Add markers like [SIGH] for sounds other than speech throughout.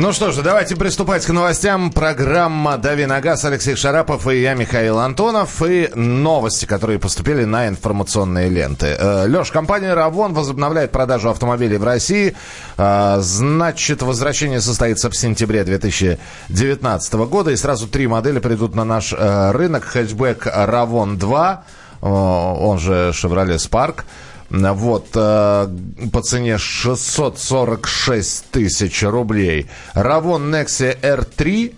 Ну что же, давайте приступать к новостям. Программа «Дави на газ» Алексей Шарапов и я, Михаил Антонов. И новости, которые поступили на информационные ленты. Э, Леш, компания «Равон» возобновляет продажу автомобилей в России. Э, значит, возвращение состоится в сентябре 2019 года. И сразу три модели придут на наш э, рынок. Хэтчбэк «Равон 2», он же «Шевроле Спарк». Вот, э, по цене 646 тысяч рублей. Равон Nexia R3,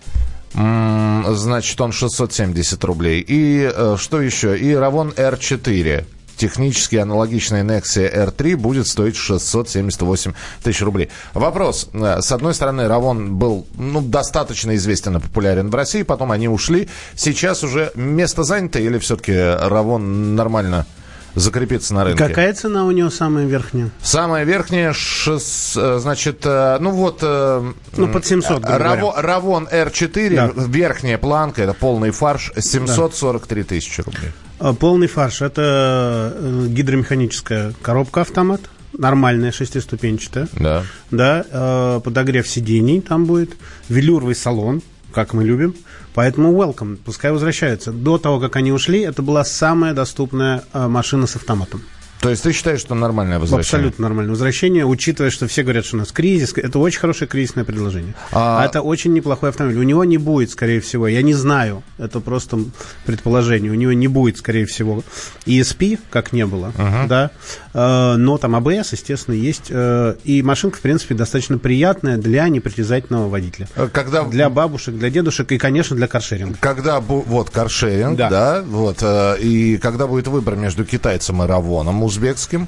значит, он 670 рублей. И э, что еще? И Равон R4 технически аналогичный Nexia R3 будет стоить 678 тысяч рублей. Вопрос. Э, с одной стороны, Равон был ну, достаточно известен и популярен в России, потом они ушли. Сейчас уже место занято или все-таки Равон нормально закрепиться на рынке. Какая цена у него самая верхняя? Самая верхняя, шест, э, значит, э, ну вот... Э, ну, под 700, Раво, Равон R4, да. верхняя планка, это полный фарш, 743 да. тысячи рублей. А, полный фарш, это гидромеханическая коробка автомат, нормальная, шестиступенчатая. Да. Да, подогрев сидений там будет, велюровый салон, как мы любим. Поэтому welcome, пускай возвращаются. До того, как они ушли, это была самая доступная э, машина с автоматом. То есть ты считаешь, что нормальное возвращение? Абсолютно нормальное возвращение, учитывая, что все говорят, что у нас кризис. Это очень хорошее кризисное предложение. А... Это очень неплохой автомобиль. У него не будет, скорее всего, я не знаю, это просто предположение, у него не будет, скорее всего, ESP, как не было, uh-huh. да, но там ABS, естественно, есть. Э, и машинка, в принципе, достаточно приятная для непритязательного водителя. Э, когда... Для бабушек, для дедушек и, конечно, для каршеринга. Когда, вот, каршеринг, да, да вот, и когда будет выбор между китайцем и Равоном, узбекским?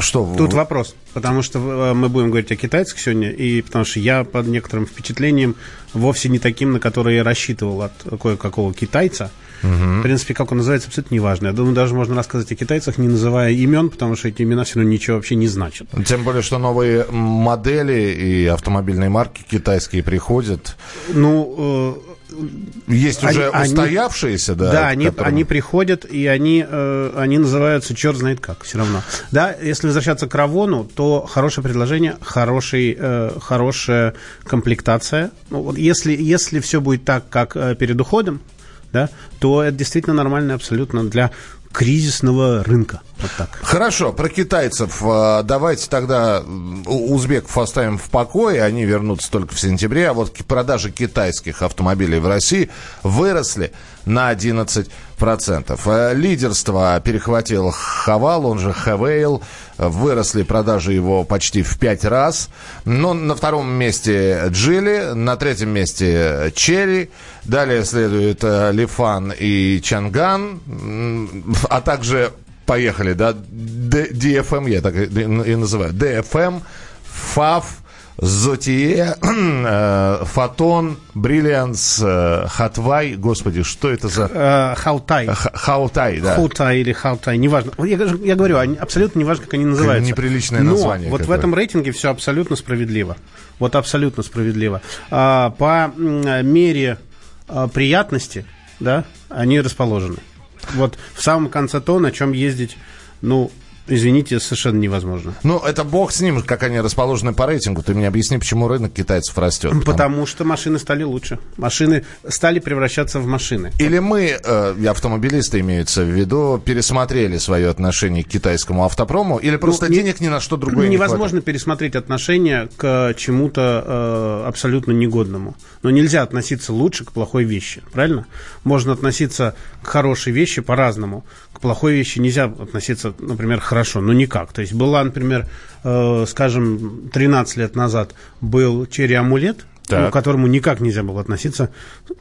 Что? Тут вопрос, потому что э, мы будем говорить о китайцах сегодня, и потому что я под некоторым впечатлением вовсе не таким, на который я рассчитывал от кое-какого китайца. Угу. В принципе, как он называется, абсолютно неважно. Я думаю, даже можно рассказать о китайцах, не называя имен, потому что эти имена все равно ничего вообще не значат. Тем более, что новые модели и автомобильные марки китайские приходят. Ну, э, есть уже они, устоявшиеся, да? Да, они, которым... они приходят, и они, э, они называются черт знает как, все равно. Да, если возвращаться к Равону, то хорошее предложение, хороший, э, хорошая комплектация. Ну, вот если, если все будет так, как э, перед уходом, да, то это действительно нормально абсолютно для кризисного рынка. Вот так. Хорошо, про китайцев. А, давайте тогда узбеков оставим в покое, они вернутся только в сентябре, а вот продажи китайских автомобилей в России выросли на 11%. Э, лидерство перехватил Хавал, он же Хавейл. Выросли продажи его почти в 5 раз. Но на втором месте Джили, на третьем месте Черри. Далее следует э, Лифан и Чанган, а также поехали, да, DFM, я так и называю, DFM, FAF, Зотие, [CLEARS THROAT] э, Фотон, Бриллианс, э, Хатвай, господи, что это за... Э, Хаутай. Хаутай, да. Хаутай или Хаутай, неважно. Я, я говорю, абсолютно неважно, как они называются. Неприличное название. Но вот в этом рейтинге все абсолютно справедливо. Вот абсолютно справедливо. А, по мере приятности, да, они расположены. Вот в самом конце то, на чем ездить, ну, извините, совершенно невозможно. Ну, это бог с ним, как они расположены по рейтингу. Ты мне объясни, почему рынок китайцев растет. Потому, потому что машины стали лучше. Машины стали превращаться в машины. Или мы, э, автомобилисты имеются в виду, пересмотрели свое отношение к китайскому автопрому, или просто ну, денег ни на что другое Невозможно не пересмотреть отношение к чему-то э, абсолютно негодному. Но нельзя относиться лучше к плохой вещи, правильно? Можно относиться к хорошей вещи по-разному. К плохой вещи нельзя относиться, например, хорошо хорошо, но никак. То есть была, например, э, скажем, 13 лет назад был черри-амулет, ну, к которому никак нельзя было относиться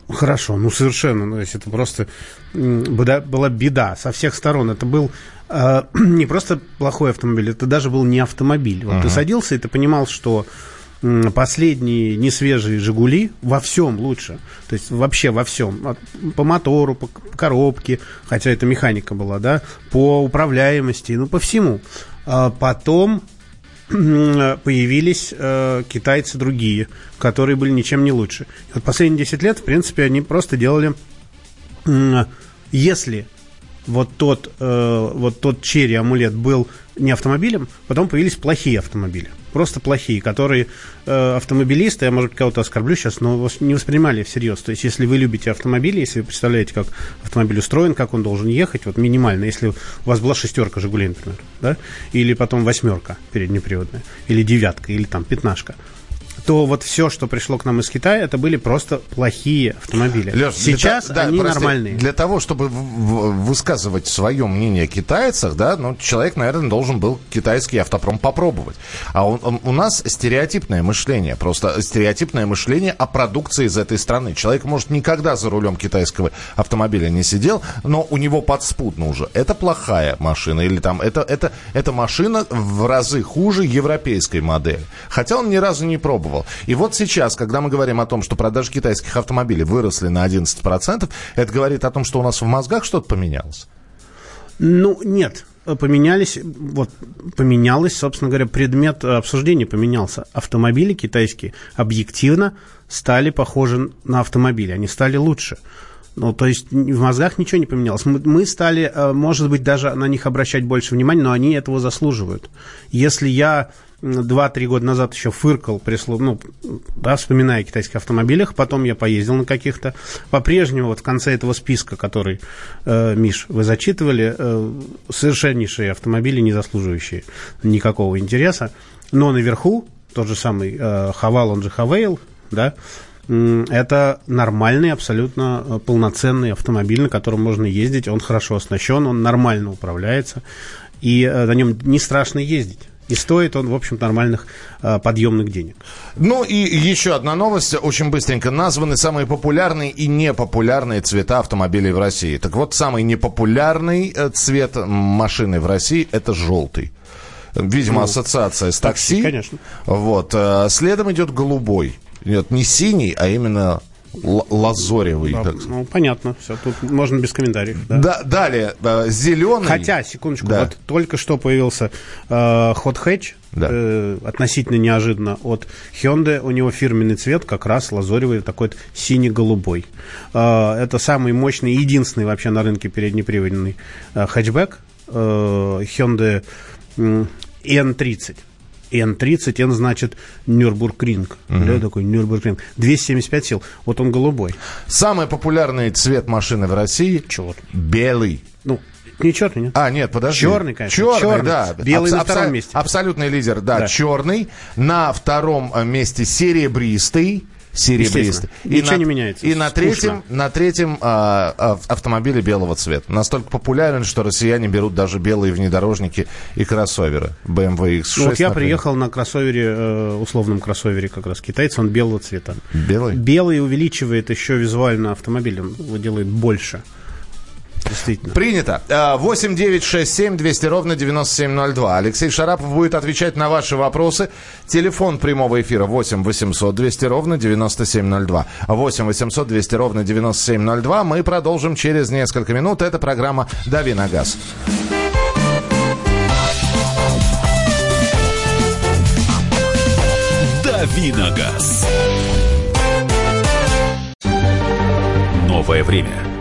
хорошо, ну совершенно, ну, то есть это просто беда, была беда со всех сторон. Это был э, [CLEARS THROAT] не просто плохой автомобиль, это даже был не автомобиль. Вот uh-huh. ты садился и ты понимал, что последние несвежие «Жигули» во всем лучше. То есть вообще во всем. По мотору, по коробке, хотя это механика была, да, по управляемости, ну, по всему. А потом появились э, китайцы другие, которые были ничем не лучше. И вот последние 10 лет, в принципе, они просто делали... Если вот тот, э, вот тот черри амулет был не автомобилем, потом появились плохие автомобили. Просто плохие, которые э, автомобилисты, я, может быть, кого-то оскорблю сейчас, но не воспринимали всерьез. То есть, если вы любите автомобили, если вы представляете, как автомобиль устроен, как он должен ехать, вот минимально, если у вас была шестерка «Жигулей», например, да, или потом восьмерка переднеприводная, или девятка, или там пятнашка, то вот все, что пришло к нам из Китая, это были просто плохие автомобили. Леш, Сейчас для, они да, прости, нормальные. Для того, чтобы высказывать свое мнение о китайцах, да, ну, человек, наверное, должен был китайский автопром попробовать. А он, он, у нас стереотипное мышление, просто стереотипное мышление о продукции из этой страны. Человек, может, никогда за рулем китайского автомобиля не сидел, но у него подспутно уже. Это плохая машина, или там, это, это, это машина в разы хуже европейской модели. Хотя он ни разу не пробовал пробовал. И вот сейчас, когда мы говорим о том, что продажи китайских автомобилей выросли на 11%, это говорит о том, что у нас в мозгах что-то поменялось? Ну, нет поменялись, вот, поменялось, собственно говоря, предмет обсуждения поменялся. Автомобили китайские объективно стали похожи на автомобили, они стали лучше. Ну, то есть в мозгах ничего не поменялось. Мы, мы стали, э, может быть, даже на них обращать больше внимания, но они этого заслуживают. Если я 2-3 года назад еще фыркал, прислу, ну, да, вспоминая о китайских автомобилях. Потом я поездил на каких-то. По-прежнему вот в конце этого списка, который, э, Миш, вы зачитывали, э, совершеннейшие автомобили, не заслуживающие никакого интереса. Но наверху тот же самый э, Хавал, он же Хавейл, да, это нормальный, абсолютно э, полноценный автомобиль, на котором можно ездить. Он хорошо оснащен, он нормально управляется, и э, на нем не страшно ездить. И стоит он, в общем, нормальных э, подъемных денег. Ну и еще одна новость, очень быстренько. Названы самые популярные и непопулярные цвета автомобилей в России. Так вот, самый непопулярный э, цвет машины в России – это желтый. Видимо, ну, ассоциация с такси. такси конечно. Вот. Э, следом идет голубой. Нет, не синий, а именно лазоревый. Да, ну, понятно, все, тут можно без комментариев. Да. Да, далее, э, зеленый. Хотя, секундочку, да. вот только что появился э, Hot Hatch, да. э, относительно неожиданно от Hyundai. У него фирменный цвет как раз лазоревый, такой вот синий-голубой. Э, это самый мощный, единственный вообще на рынке переднеприводный э, хэтчбэк э, Hyundai э, N30. N30, N значит Нюрбургринг. Угу. Да, такой Нюрбургринг. 275 сил. Вот он голубой. Самый популярный цвет машины в России? Черт. Белый. Ну, не черный, нет? А, нет, подожди. Черный, конечно. Черный, черный. да. Белый Абс- на втором месте. Абсолютный лидер, да, да, черный. На втором э, месте серебристый серебристый. И Ничего на, не меняется. И на третьем, на третьем а, а, автомобиле белого цвета. Настолько популярен, что россияне берут даже белые внедорожники и кроссоверы. BMW X6. Ну, вот я например. приехал на кроссовере, э, условном кроссовере как раз китайца, он белого цвета. Белый? Белый увеличивает еще визуально автомобиль, он делает больше. Действительно. Принято. 8 9 6 7 200 ровно 9702. Алексей Шарапов будет отвечать на ваши вопросы. Телефон прямого эфира 8 800 200 ровно 9702. 8 800 200 ровно 9702. Мы продолжим через несколько минут. Это программа «Дави на газ». «Дави на газ». Новое время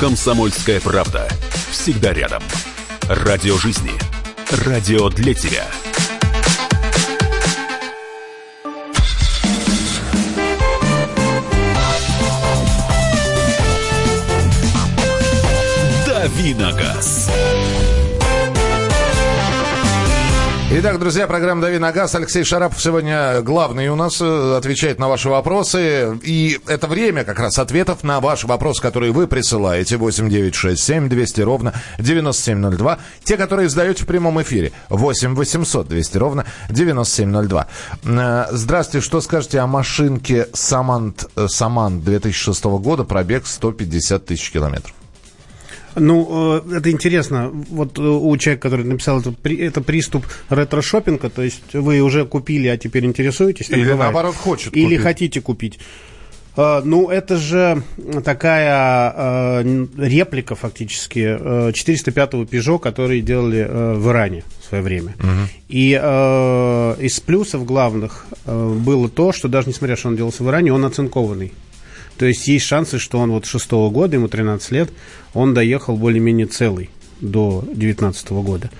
Комсомольская правда. Всегда рядом. Радио жизни. Радио для тебя. Давиногаз. Итак, друзья, программа «Дави на газ». Алексей Шарапов сегодня главный у нас, э, отвечает на ваши вопросы. И это время как раз ответов на ваши вопросы, которые вы присылаете. 8 9 6 7 200 ровно 9702. Те, которые задаете в прямом эфире. 8 800 200 ровно 9702. Э, здравствуйте, что скажете о машинке Самант, э, Саман 2006 года, пробег 150 тысяч километров? Ну, э, это интересно. Вот э, у человека, который написал это, это приступ ретро-шоппинга, то есть вы уже купили, а теперь интересуетесь? Или бывает. наоборот хочет Или купить. хотите купить. Э, ну, это же такая э, реплика фактически э, 405-го Peugeot, который делали э, в Иране в свое время. Угу. И э, из плюсов главных было то, что даже несмотря, что он делался в Иране, он оцинкованный. То есть есть шансы, что он вот шестого года, ему 13 лет, он доехал более-менее целый до 19 года.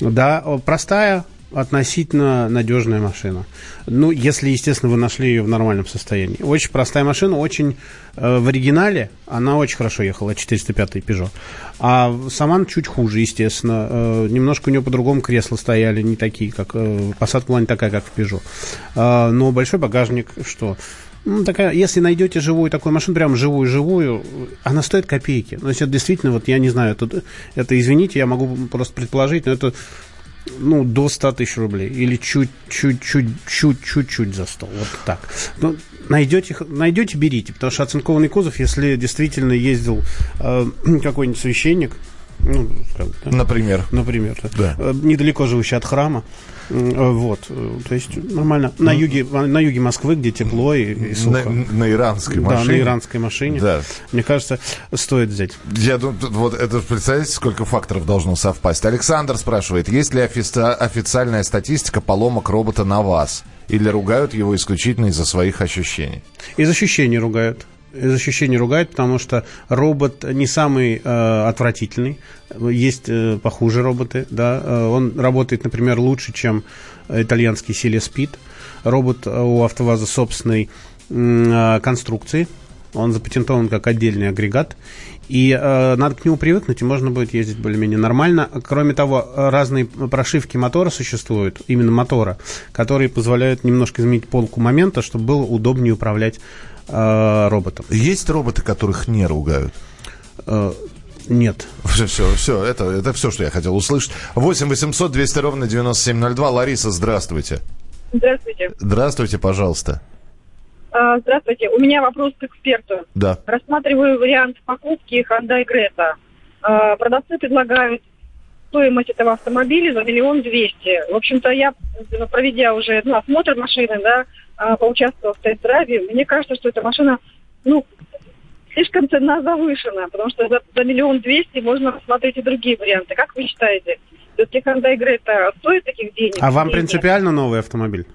Да, простая, относительно надежная машина. Ну, если, естественно, вы нашли ее в нормальном состоянии. Очень простая машина, очень э, в оригинале она очень хорошо ехала, 405 Peugeot. А сама чуть хуже, естественно. Э, немножко у нее по-другому кресла стояли, не такие, как... Э, посадка была не такая, как в Peugeot. Э, но большой багажник, что... Ну, такая, если найдете живую такую машину, прям живую-живую, она стоит копейки. То есть это действительно, вот я не знаю, это, это извините, я могу просто предположить, но это ну, до 100 тысяч рублей. Или чуть-чуть-чуть-чуть-чуть за 100. Вот так. Ну, найдете, найдете, берите. Потому что оцинкованный кузов, если действительно ездил э, [CLEARS THROAT] какой-нибудь священник, ну, скажем, да? Например. Например. Да. Э, недалеко живущий от храма. Э, вот. Э, то есть нормально. На, ну, юге, на юге Москвы, где тепло и, и сухо. На, на иранской машине. Да, на иранской машине. Да. Мне кажется, стоит взять. Я думаю, вот это, представляете, сколько факторов должно совпасть. Александр спрашивает, есть ли офици- официальная статистика поломок робота на вас? Или ругают его исключительно из-за своих ощущений? Из ощущений ругают из ощущений ругают, потому что робот не самый э, отвратительный. Есть э, похуже роботы, да. Э, он работает, например, лучше, чем итальянский Speed. Робот э, у АвтоВАЗа собственной э, конструкции. Он запатентован как отдельный агрегат. И э, надо к нему привыкнуть, и можно будет ездить более-менее нормально. Кроме того, разные прошивки мотора существуют, именно мотора, которые позволяют немножко изменить полку момента, чтобы было удобнее управлять э, роботом. Есть роботы, которых не ругают? Э, нет. Все, все, все, это, это все, что я хотел услышать. 8 800 200 ровно 9702. Лариса, здравствуйте. Здравствуйте. Здравствуйте, пожалуйста. А, здравствуйте. У меня вопрос к эксперту. Да. Рассматриваю вариант покупки Hyundai Greta. А, продавцы предлагают стоимость этого автомобиля за миллион двести. В общем-то, я, проведя уже ну, осмотр машины, да, а, поучаствовав в тест-драйве, мне кажется, что эта машина, ну, слишком цена завышена, потому что за, за миллион двести можно посмотреть и другие варианты. Как вы считаете, все-таки Hyundai Greta стоит таких денег? А вам принципиально новый автомобиль?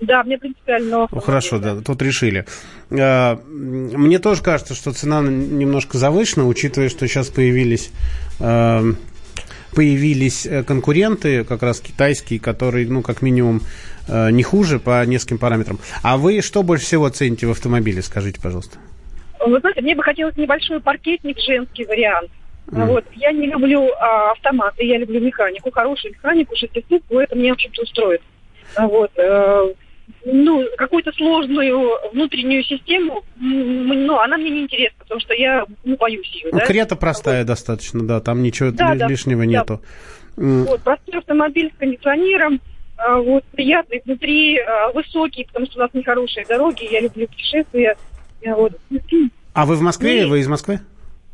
Да, мне принципиально. Хорошо, да, тут решили. А, мне тоже кажется, что цена немножко завышена, учитывая, что сейчас появились а, появились э, конкуренты, как раз китайские, которые, ну, как минимум, не хуже по нескольким параметрам. А вы что больше всего цените в автомобиле, скажите, пожалуйста? Вы знаете, мне бы хотелось небольшой паркетник, женский вариант. Mm. Вот. Я не люблю а, автоматы, я люблю механику, хорошую механику, шестиступку, это мне, в общем-то, устроит. Вот. Э, ну, какую-то сложную внутреннюю систему, ну, она мне не интересна, потому что я ну, боюсь ее. Ну, да? Крета простая вот. достаточно, да, там ничего да, лишнего да, нету. Вот, простой автомобиль с кондиционером, вот, приятный внутри, а, высокий, потому что у нас нехорошие дороги, я люблю путешествия. Вот. А вы в Москве? И... Вы из Москвы?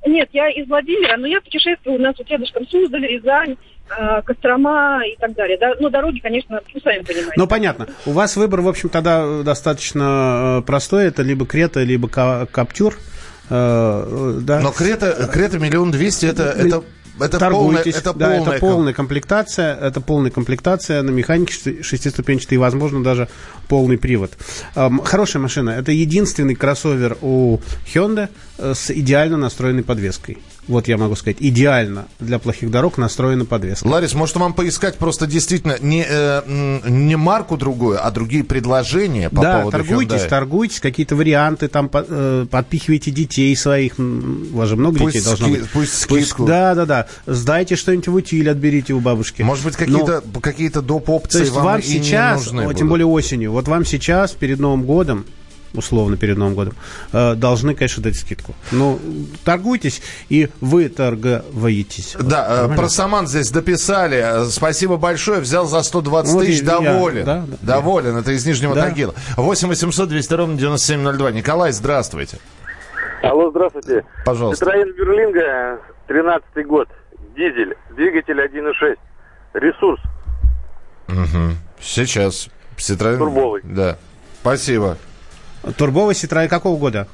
Нет, я из Владимира, но я путешествую, у нас вот рядышком Суздаль, Рязань, э, Кострома и так далее. Да, ну, дороги, конечно, вы сами понимаете. Ну, понятно. У вас выбор, в общем, тогда достаточно э, простой. Это либо Крета, либо Каптюр. Э, да. Но Крета, Крета миллион двести, это, это это торгуетесь. Полная, это, да, полная, это полная комплектация, это полная комплектация на механике шестиступенчатой и, возможно, даже полный привод. Хорошая машина. Это единственный кроссовер у Hyundai э, с идеально настроенной подвеской. Вот я могу сказать, идеально для плохих дорог настроена подвеска. Ларис, может вам поискать просто действительно не, э, не марку другую, а другие предложения по да, поводу торгуйтесь, Hyundai. торгуйтесь, какие-то варианты, там э, подпихивайте детей своих, у вас же много пусть детей должно ски, быть. Пусть скидку. да, да, да. Сдайте что-нибудь в утиль, отберите у бабушки. Может быть, какие-то Но, какие доп. опции То есть вам, вам сейчас, не нужны тем более осенью, вот вам сейчас, перед Новым годом, условно перед Новым годом, э, должны, конечно, дать скидку. Ну, торгуйтесь, и вы торгуетесь. Да, э, Нормально? про Саман здесь дописали. Спасибо большое, взял за 120 вот тысяч, доволен. Я, да, да, доволен, это из Нижнего да. Тагила. 8 800 200 ровно 9702. Николай, здравствуйте. Алло, здравствуйте. здравствуйте. Пожалуйста. Citroёn Берлинга, 13 год, дизель, двигатель 1.6, ресурс. Угу. Сейчас. Citroёn... Турбовый. Да. Спасибо. Турбовый Citroёn какого года?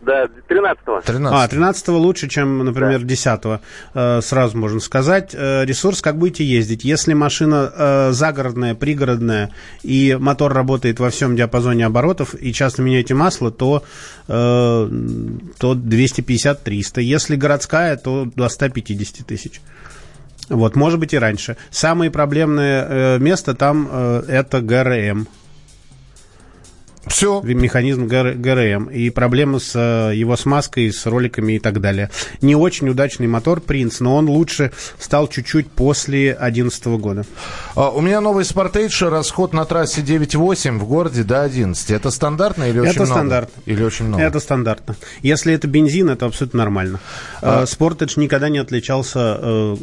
Да, 13-го. 13. А, 13 лучше, чем, например, 10 э, сразу можно сказать. Э, ресурс, как будете ездить. Если машина э, загородная, пригородная, и мотор работает во всем диапазоне оборотов, и часто меняете масло, то, э, то 250-300. Если городская, то до 150 тысяч. Вот, может быть и раньше. Самое проблемное э, место там э, это ГРМ. Все. механизм ГР- ГРМ и проблемы с э, его смазкой, с роликами и так далее. Не очень удачный мотор «Принц», но он лучше стал чуть-чуть после 2011 года. А, у меня новый Sportage, расход на трассе 9,8, в городе до 11. Это стандартно или очень Это много? стандартно. Или очень много? Это стандартно. Если это бензин, это абсолютно нормально. А- Sportage никогда не отличался э,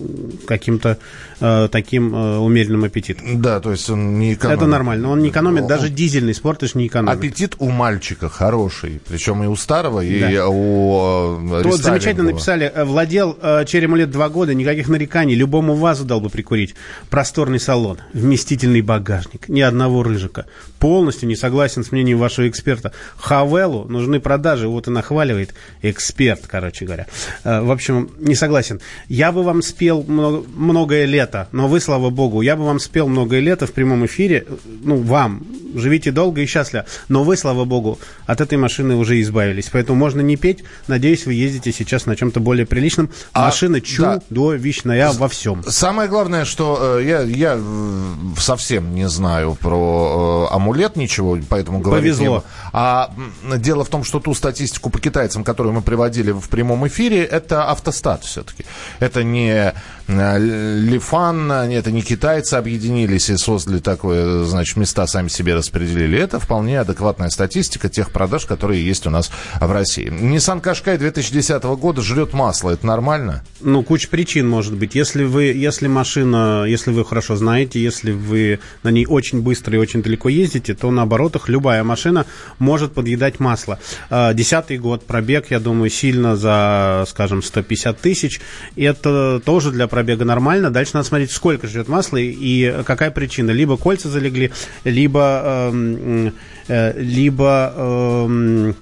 каким-то э, таким умеренным аппетитом. Да, то есть он не экономит. Это нормально. Он не экономит, даже дизельный Sportage не экономит. Аппетит у мальчика хороший, причем и у старого, и Да. у э, Тут замечательно написали, э, владел э, черему лет два года, никаких нареканий, любому вазу дал бы прикурить. Просторный салон, вместительный багажник, ни одного рыжика. Полностью не согласен с мнением вашего эксперта. Хавелу нужны продажи, вот и нахваливает эксперт, короче говоря. В общем, не согласен. Я бы вам спел много- многое лето, но вы, слава богу, я бы вам спел многое лето в прямом эфире, ну, вам, живите долго и счастливо. Но вы, слава богу, от этой машины уже избавились. Поэтому можно не петь. Надеюсь, вы ездите сейчас на чем-то более приличном. А, Машина да. чудовищная во всем. Самое главное, что э, я, я э, совсем не знаю про э, амулет ничего, поэтому говорить Повезло. А дело в том, что ту статистику по китайцам, которую мы приводили в прямом эфире, это автостат все-таки. Это не э, Лифан, это не китайцы объединились и создали такое, значит, места сами себе распределили. Это вполне адекватная статистика тех продаж, которые есть у нас в России. Nissan Qashqai 2010 года жрет масло. Это нормально? Ну, куча причин может быть. Если вы, если машина, если вы хорошо знаете, если вы на ней очень быстро и очень далеко ездите, то на оборотах любая машина может подъедать масло. А, Десятый год, пробег, я думаю, сильно за, скажем, 150 тысяч. Это тоже для пробега нормально. Дальше надо смотреть, сколько жрет масло и, и какая причина. Либо кольца залегли, либо, эм, э, либо эм,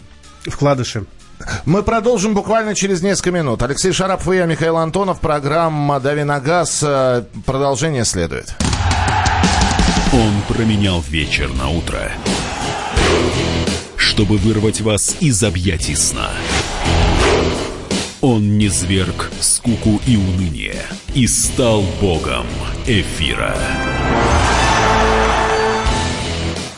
вкладыши. Мы продолжим буквально через несколько минут. Алексей Шарапов и я, Михаил Антонов. Программа «Дави на газ». Э, Продолжение следует. Он променял вечер на утро, чтобы вырвать вас из объятий сна. Он не зверг скуку и уныние и стал богом эфира.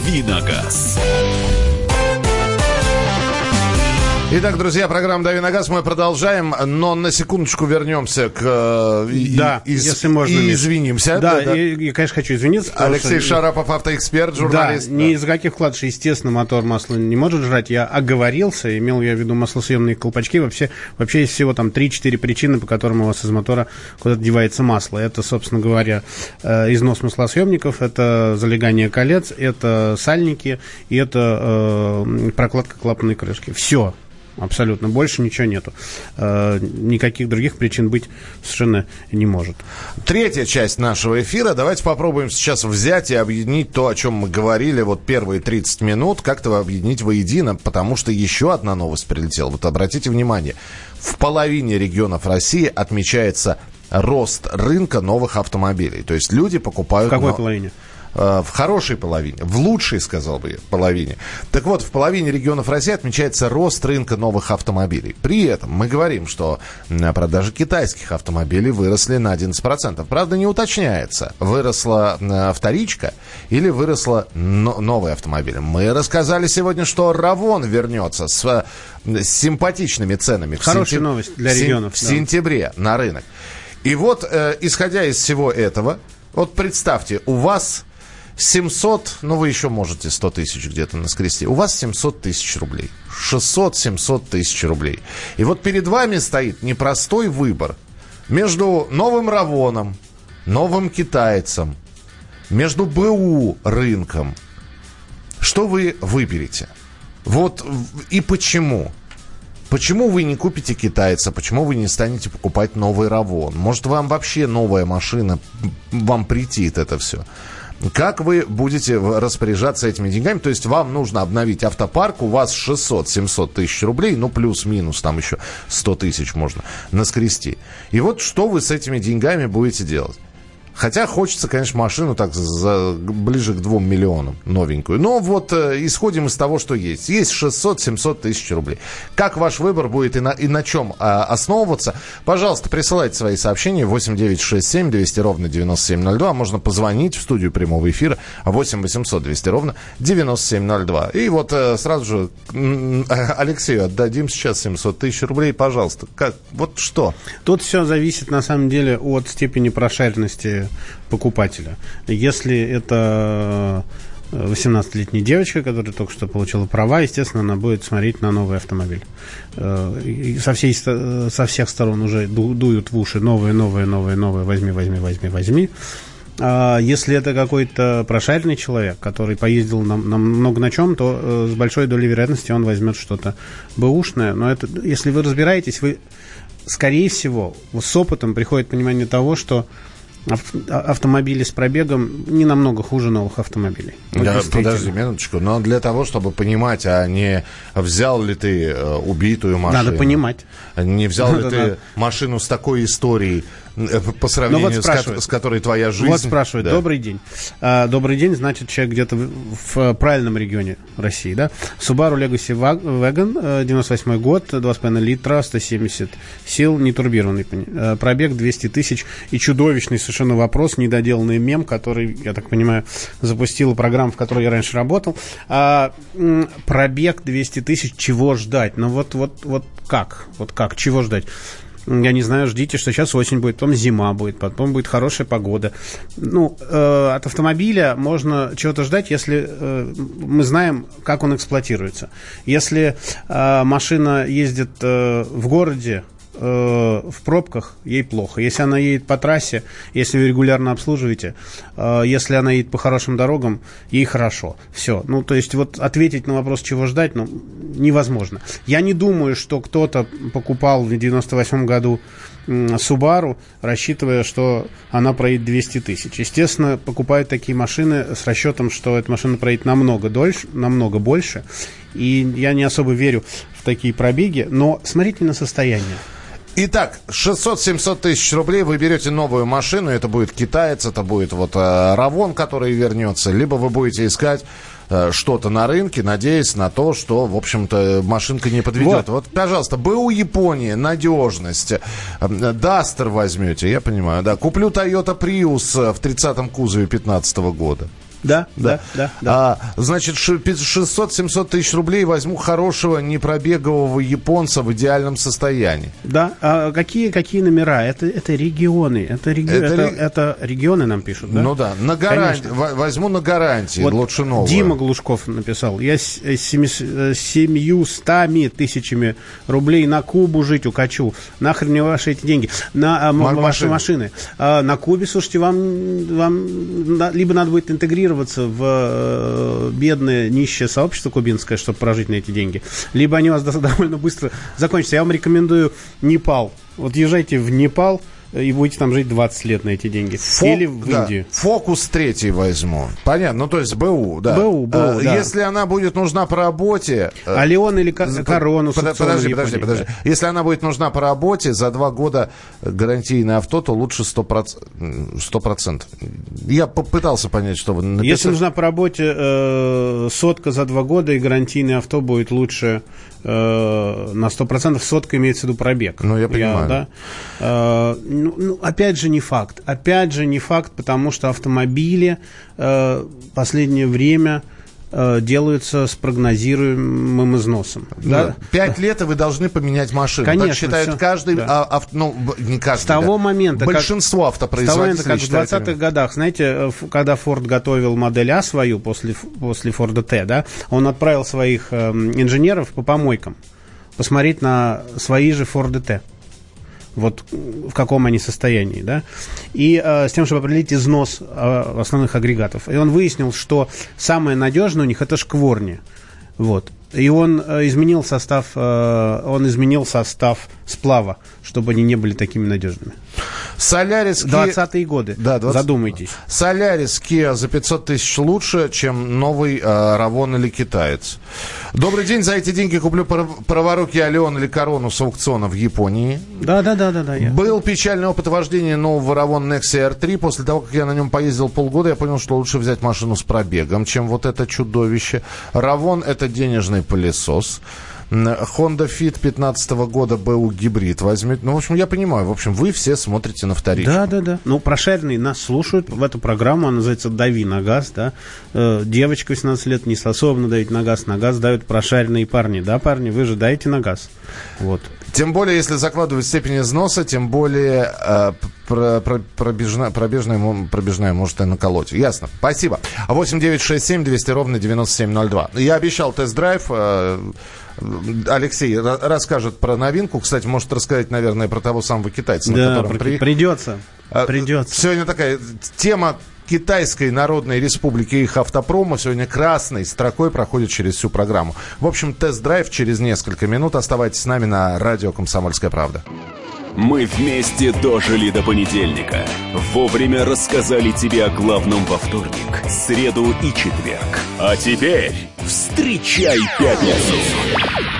Давиногаз. Итак, друзья, программа «Дави на газ» мы продолжаем, но на секундочку вернемся к... э, и- Да, и- если можно, И извинимся. Да, Я, я, конечно, хочу извиниться. Алексей что- Шарапов, автоэксперт, журналист. Да, ни из-за каких вкладышей, естественно, мотор масло не может жрать. Я оговорился, имел я в виду маслосъемные колпачки. Вообще, вообще есть всего там 3-4 причины, по которым у вас из мотора куда-то девается масло. Это, собственно говоря, э, износ маслосъемников, это залегание колец, это сальники и это э, прокладка клапанной крышки. Все. Абсолютно. Больше ничего нету. Э, никаких других причин быть совершенно не может. Третья часть нашего эфира. Давайте попробуем сейчас взять и объединить то, о чем мы говорили вот первые 30 минут, как-то объединить воедино, потому что еще одна новость прилетела. Вот обратите внимание, в половине регионов России отмечается рост рынка новых автомобилей. То есть люди покупают... В какой но- половине? Э, в хорошей половине, в лучшей, сказал бы я, половине. Так вот, в половине регионов России отмечается рост рынка новых автомобилей. При этом мы говорим, что продажи китайских автомобилей выросли на 11%. Правда, не уточняется, выросла э, вторичка или выросла новый автомобиль. Мы рассказали сегодня, что Равон вернется с, с симпатичными ценами. Хорошая сентяб... новость для регионов. В, да. сентябре на рынок. И вот, э, исходя из всего этого, вот представьте, у вас 700, ну вы еще можете 100 тысяч где-то наскрести. У вас 700 тысяч рублей. 600-700 тысяч рублей. И вот перед вами стоит непростой выбор между новым Равоном, новым китайцем, между БУ рынком. Что вы выберете? Вот и почему? Почему вы не купите китайца? Почему вы не станете покупать новый Равон? Может, вам вообще новая машина, вам притит это все? Как вы будете распоряжаться этими деньгами? То есть вам нужно обновить автопарк, у вас 600-700 тысяч рублей, ну плюс-минус, там еще 100 тысяч можно наскрести. И вот что вы с этими деньгами будете делать? Хотя хочется, конечно, машину так за, ближе к 2 миллионам новенькую. Но вот э, исходим из того, что есть. Есть 600-700 тысяч рублей. Как ваш выбор будет и на, и на чем э, основываться? Пожалуйста, присылайте свои сообщения 8967 200 ровно 9702. Можно позвонить в студию прямого эфира 8 800 200 ровно 9702. И вот э, сразу же э, Алексею отдадим сейчас 700 тысяч рублей. Пожалуйста, как, вот что? Тут все зависит на самом деле от степени прошаренности покупателя. Если это 18-летняя девочка, которая только что получила права, естественно, она будет смотреть на новый автомобиль. Э, со, всей, со всех сторон уже дуют в уши новые, новые, новые, новые, возьми, возьми, возьми, возьми. А если это какой-то прошаренный человек, который поездил на, на много на чем, то э, с большой долей вероятности он возьмет что-то бэушное. Но это, если вы разбираетесь, вы, скорее всего, с опытом приходит понимание того, что автомобили с пробегом не намного хуже новых автомобилей. Вот да, подожди минуточку. Но для того, чтобы понимать, а не взял ли ты э, убитую машину. Надо понимать. Не взял ли ты машину с такой историей, по сравнению вот с, с которой твоя жизнь. Вот спрашивают, да. добрый день. А, добрый день, значит, человек где-то в, в правильном регионе России, да? Subaru Legacy Wagon, 98 э, год, 2,5 литра, 170 сил, не турбированный. Э, пробег 200 тысяч и чудовищный совершенно вопрос, недоделанный мем, который, я так понимаю, запустила программа, в которой я раньше работал. А, пробег 200 тысяч, чего ждать? Ну вот, вот, вот как? Вот как? Чего ждать? Я не знаю, ждите, что сейчас осень будет, потом зима будет, потом будет хорошая погода. Ну, э, от автомобиля можно чего-то ждать, если э, мы знаем, как он эксплуатируется. Если э, машина ездит э, в городе, э, в пробках, ей плохо. Если она едет по трассе, если вы регулярно обслуживаете, э, если она едет по хорошим дорогам, ей хорошо. Все. Ну, то есть вот ответить на вопрос, чего ждать, ну, невозможно. Я не думаю, что кто-то покупал в 98 году Subaru, рассчитывая, что она проедет 200 тысяч. Естественно, покупают такие машины с расчетом, что эта машина проедет намного дольше, намного больше. И я не особо верю в такие пробеги, но смотрите на состояние. Итак, 600-700 тысяч рублей вы берете новую машину, это будет китаец, это будет вот э, Равон, который вернется, либо вы будете искать э, что-то на рынке, надеясь на то, что, в общем-то, машинка не подведет. Вот, вот пожалуйста, БУ Япония, надежность. Дастер возьмете, я понимаю, да. Куплю Toyota Prius в 30-м кузове 15 -го года. Да, да, да. да, А, значит, 600-700 тысяч рублей возьму хорошего непробегового японца в идеальном состоянии. Да. А какие, какие номера? Это, это регионы. Это, реги... это, это, это регионы нам пишут, да? Ну да. На гарантии. Возьму на гарантии. Вот лучше нового. Дима Глушков написал. Я с э, семью стами тысячами рублей на Кубу жить укачу. Нахрен мне ваши эти деньги? На а, ваши машины. А, на Кубе, слушайте, вам, вам либо надо будет интегрировать интегрироваться в э, бедное, нищее сообщество кубинское, чтобы прожить на эти деньги, либо они у вас довольно быстро закончатся. Я вам рекомендую Непал. Вот езжайте в Непал, и будете там жить 20 лет на эти деньги. Фо- Или в да, Индию. Фокус третий возьму. Понятно, ну то есть БУ, да. БУ, БУ, Э, да. Если она будет нужна по работе... э, А Леон или за- Корону Под- Подожди, подожди, подожди. Если она будет нужна по работе, за два года гарантийное авто, то лучше 100%. 100%. Я попытался понять, что вы написали. Если нужна по работе э, сотка за два года, и гарантийное авто будет лучше э, на 100%. Сотка имеется в виду пробег. Ну, я понимаю. да? Э, ну, ну, опять же, не факт. Опять же, не факт, потому что автомобили э, последнее время э, делаются с прогнозируемым износом. Да. Да? Пять лет, и вы должны поменять машину. так Конечно, считает всё. каждый, Да. а, ав- ну, не каждый. С того да. момента, как- Большинство С того момента, автопроизводителей как в считают 20-х именно. годах, знаете, э, когда Форд готовил модель А свою после, после Форда Т, да, он отправил своих эм, инженеров по помойкам посмотреть на свои же Форды Т. Вот в каком они состоянии, да, и э, с тем, чтобы определить износ э, основных агрегатов. И он выяснил, что самое надежное у них это шкворни. Вот. И он э, изменил состав, э, он изменил состав сплава, чтобы они не были такими надежными. Солярис Kia- 20-е годы. Да, 20 Задумайтесь. Солярис Kia за 500 тысяч лучше, чем новый э, Равон или китаец. Добрый день, за эти деньги куплю прав- праворуки Алион или Корону с аукциона в Японии. Да, да, да, да, да. я- Был печальный опыт вождения нового Равон Nexia R3. После того, как я на нем поездил полгода, я понял, что лучше взять машину с пробегом, чем вот это чудовище. Равон – это денежный пылесос. Honda Fit 15 года БУ гибрид возьмет. Ну, в общем, я понимаю. В общем, вы все смотрите на вторичку. Да, да, да. Ну, прошаренные нас слушают в эту программу, она называется «Дави на газ», да. Э, девочка 18 лет не способна давить на газ, на газ дают прошаренные парни. Да, парни, вы же даете на газ. Вот. Тем более, если закладывать степень износа, тем более э, про- про- пробежна- пробежная, мо- пробежная может и наколоть. Ясно. Спасибо. 8 9 6 7 200 ровно 9702. Я обещал тест-драйв. э, Алексей ра- расскажет про новинку. Кстати, может рассказать, наверное, про того самого китайца, на Да, котором при- при- придется. А, Придется. Сегодня такая тема Китайской Народной Республики их автопрома сегодня красной строкой проходит через всю программу. В общем, тест-драйв через несколько минут. Оставайтесь с нами на радио «Комсомольская правда». Мы вместе дожили до понедельника. Вовремя рассказали тебе о главном во вторник, среду и четверг. А теперь встречай пятницу.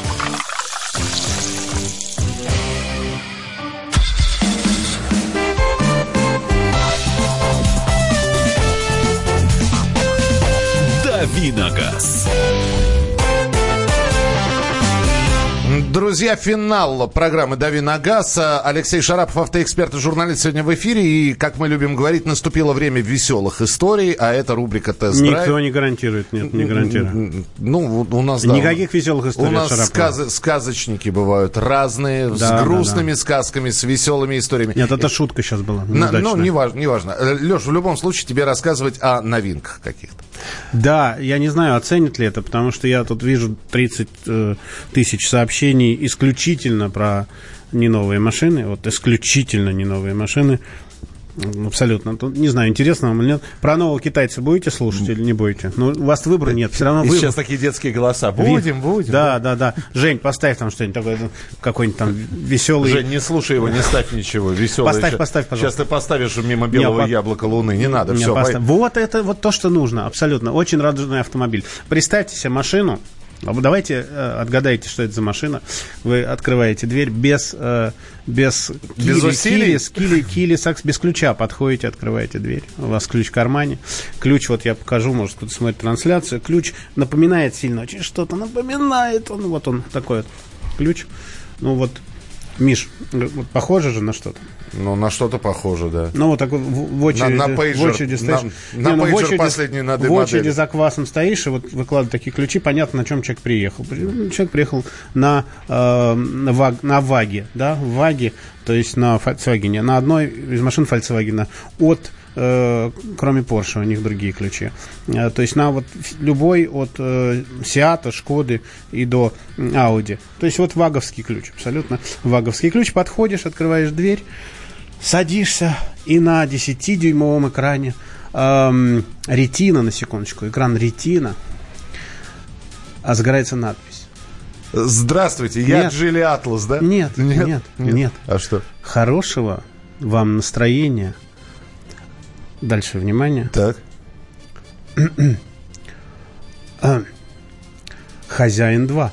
«Дави на газ». Друзья, финал программы «Дави на газ». Алексей Шарапов, автоэксперт и журналист, сегодня в эфире. И, как мы любим говорить, наступило время веселых историй, а это рубрика «Тест-драйв». Никто не гарантирует, нет, не гарантирует. Ну, у нас, да, Никаких веселых историй У нас сказы- сказочники бывают разные, Да, с да, грустными сказками, с веселыми историями. Нет, это шутка сейчас была. На- ну, неважно, неважно. Леш, в любом случае тебе рассказывать о новинках каких-то. Да, я не знаю, оценит ли это, потому что я тут вижу 30 э, тысяч сообщений исключительно про не новые машины, вот исключительно не новые машины. Абсолютно. Тут, не знаю, интересно вам или нет. Про нового китайца будете слушать или не будете? Ну, у вас выбора нет. Все равно вы... сейчас такие детские голоса. Будем, будем. Да, да, да. Жень, поставь там что-нибудь такое, ну, какой-нибудь там веселый... Жень, не слушай его, не ставь ничего веселое. Поставь, поставь, пожалуйста. Сейчас ты поставишь мимо белого по- яблока луны. Не надо, Не, все. поставь. Вот это вот то, что нужно, абсолютно. Очень радужный автомобиль. Представьте себе машину. А вы Давайте э, отгадайте, что это за машина. Вы открываете дверь без без Без кили, усилий? кили, кили, кили, сакс, без ключа. Подходите, открываете дверь. У вас ключ в кармане. Ключ, вот я покажу, может кто-то смотрит трансляцию. Ключ напоминает сильно очень что-то напоминает. Он вот он такой вот ключ. Ну вот, Миш, вот похоже же на что-то. Ну, на что-то похоже, да. Ну, вот такой в, в очереди, На- на пейджер. в очереди стоишь. На- на ну, в пейджер очереди- последней надо В очереди за квасом стоишь, и вот выкладывают такие ключи, понятно, на чем человек приехал. При- Человек приехал на, э, на, ваг, на ВАГе, да, в ВАГе, то есть на Volkswagen, на одной из машин Volkswagen от э, кроме Porsche, у них другие ключи. Э, То есть на вот любой от э, Сиата, Шкоды и до Ауди. То есть вот ваговский ключ, абсолютно ваговский ключ. Подходишь, открываешь дверь, садишься и на 10-дюймовом экране эм, ретина, на секундочку, экран ретина, а загорается надпись. Здравствуйте, я Нет. Джили Атлас, да? Нет, нет, нет. А что? Хорошего вам настроения. Дальше, внимание. Так. [CLEARS THROAT] Хозяин 2.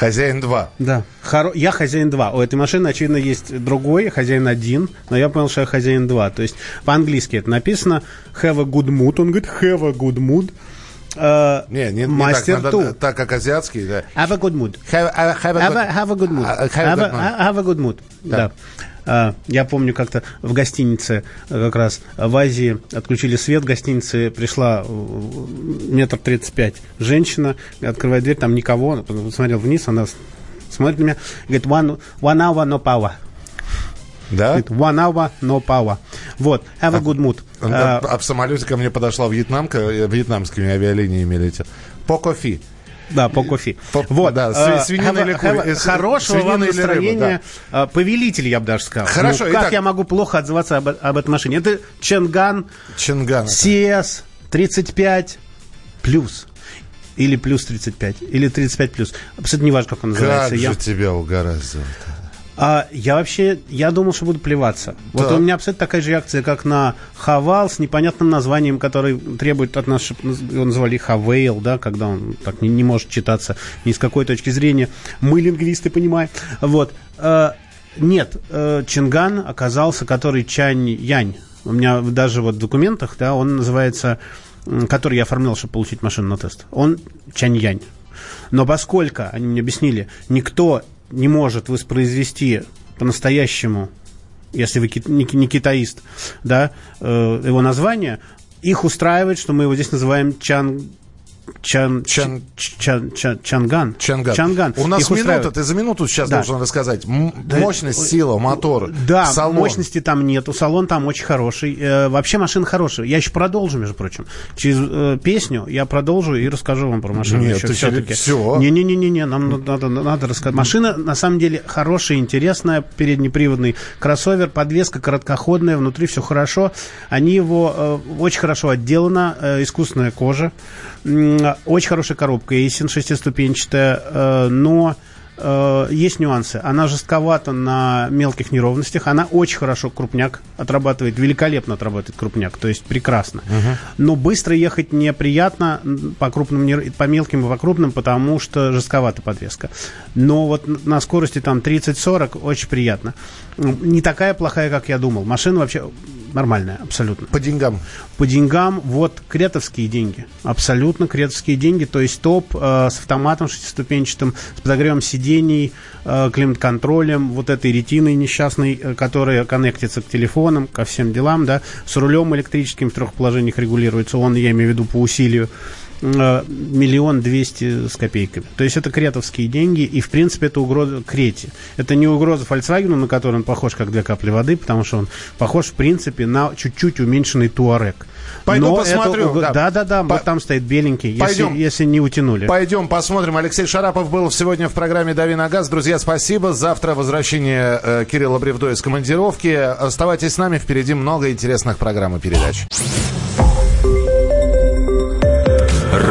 Хозяин 2. Да. Хоро... Я хозяин 2. У этой машины, очевидно, есть другой, хозяин 1, но я понял, что я хозяин 2. То есть по-английски это написано have a good mood. Он говорит have a good mood. Э, Не, не, не Мастер так, ту. надо, так как азиатский, да. Have a good mood. Have, have, have a Have good- a, have a good mood. А, have a Have good a, mood. have a good mood. Да. А, Я помню, как-то в гостинице э, как раз в Азии отключили свет в гостинице, пришла э, метр тридцать пять женщина, открывает дверь, там никого, посмотрел вниз, она смотрит на меня, говорит, one, one hour no power. Да? Говорит, one hour no power. Вот, have a good mood. А, А, а в самолете ко мне подошла вьетнамка, э, вьетнамскими авиалиниями летел. По кофе. Да, по кофе. Вот. да, э, сви- свинина или с- Хорошего вам настроения. э, Повелитель, я бы даже сказал. Хорошо, Ну, как я могу плохо отзываться об, этой машине? Это Ченган Чинган. это. CS 35 плюс. Или плюс 35. Или 35 плюс. Абсолютно не важно, как он называется. Как Я- же тебя угораздило А, я вообще, я думал, что буду плеваться. Вот Да. у меня абсолютно такая же реакция, как на Хавал с непонятным названием, который требует от нас, чтобы его назвали Хавейл, да, когда он так не, не может читаться ни с какой точки зрения. Мы, лингвисты, понимаем. Вот. Э, нет, э, Чинган оказался, который Чань-Янь. У меня даже вот в документах, да, он называется, который я оформлял, чтобы получить машину на тест. Он Чань-Янь. Но поскольку, они мне объяснили, никто не может воспроизвести по-настоящему, если вы не китаист, да, э, его название, их устраивает, что мы его здесь называем Чан... Чан, Чан- Чан, Чан- Чанган. Чанган. Чанган. У нас Их минута, устраивает. ты за минуту сейчас Да. должен рассказать. М- Да, Мощность, сила, мотор, Да, салон. мощности там нету, салон там очень хороший. Э, вообще машина хорошая. Я еще продолжу, между прочим. Через э, песню я продолжу и расскажу вам про машину. Нет, еще все-таки. всё. Не-не-не, нам надо, надо рассказать. Машина на самом деле хорошая, интересная, переднеприводный кроссовер, подвеска короткоходная, внутри все хорошо. Они его э, очень хорошо отделано, э, искусственная кожа, очень хорошая коробка, Эйсин шестиступенчатая, э, но э, есть нюансы. Она жестковата на мелких неровностях. Она очень хорошо крупняк отрабатывает, великолепно отрабатывает крупняк, то есть прекрасно. Но быстро ехать неприятно по крупным, по мелким и по крупным, потому что жестковата подвеска. Но вот на скорости там 30-40 очень приятно. Не такая плохая, как я думал. Машина вообще нормальная, абсолютно. По деньгам. По деньгам, вот кретовские деньги. Абсолютно кретовские деньги. То есть топ э, с автоматом шестиступенчатым, с подогревом сидений, э, климат-контролем, вот этой ретиной несчастной, э, которая коннектится к телефонам, ко всем делам, да, с рулем электрическим в трех положениях регулируется. Он, я имею в виду, по усилию миллион двести с копейками. То есть это кретовские деньги, и, в принципе, это угроза Крете. Это не угроза Volkswagen, на который он похож как две капли воды, потому что он похож, в принципе, на чуть-чуть уменьшенный Туарек. Пойду Но посмотрю, это да. Да, да, да, По- вот там стоит беленький, если, Пойдем. если не утянули. Пойдем посмотрим. Алексей Шарапов был сегодня в программе «Дави на газ». Друзья, спасибо. Завтра возвращение э, Кирилла Бревдо из командировки. Оставайтесь с нами. Впереди много интересных программ и передач.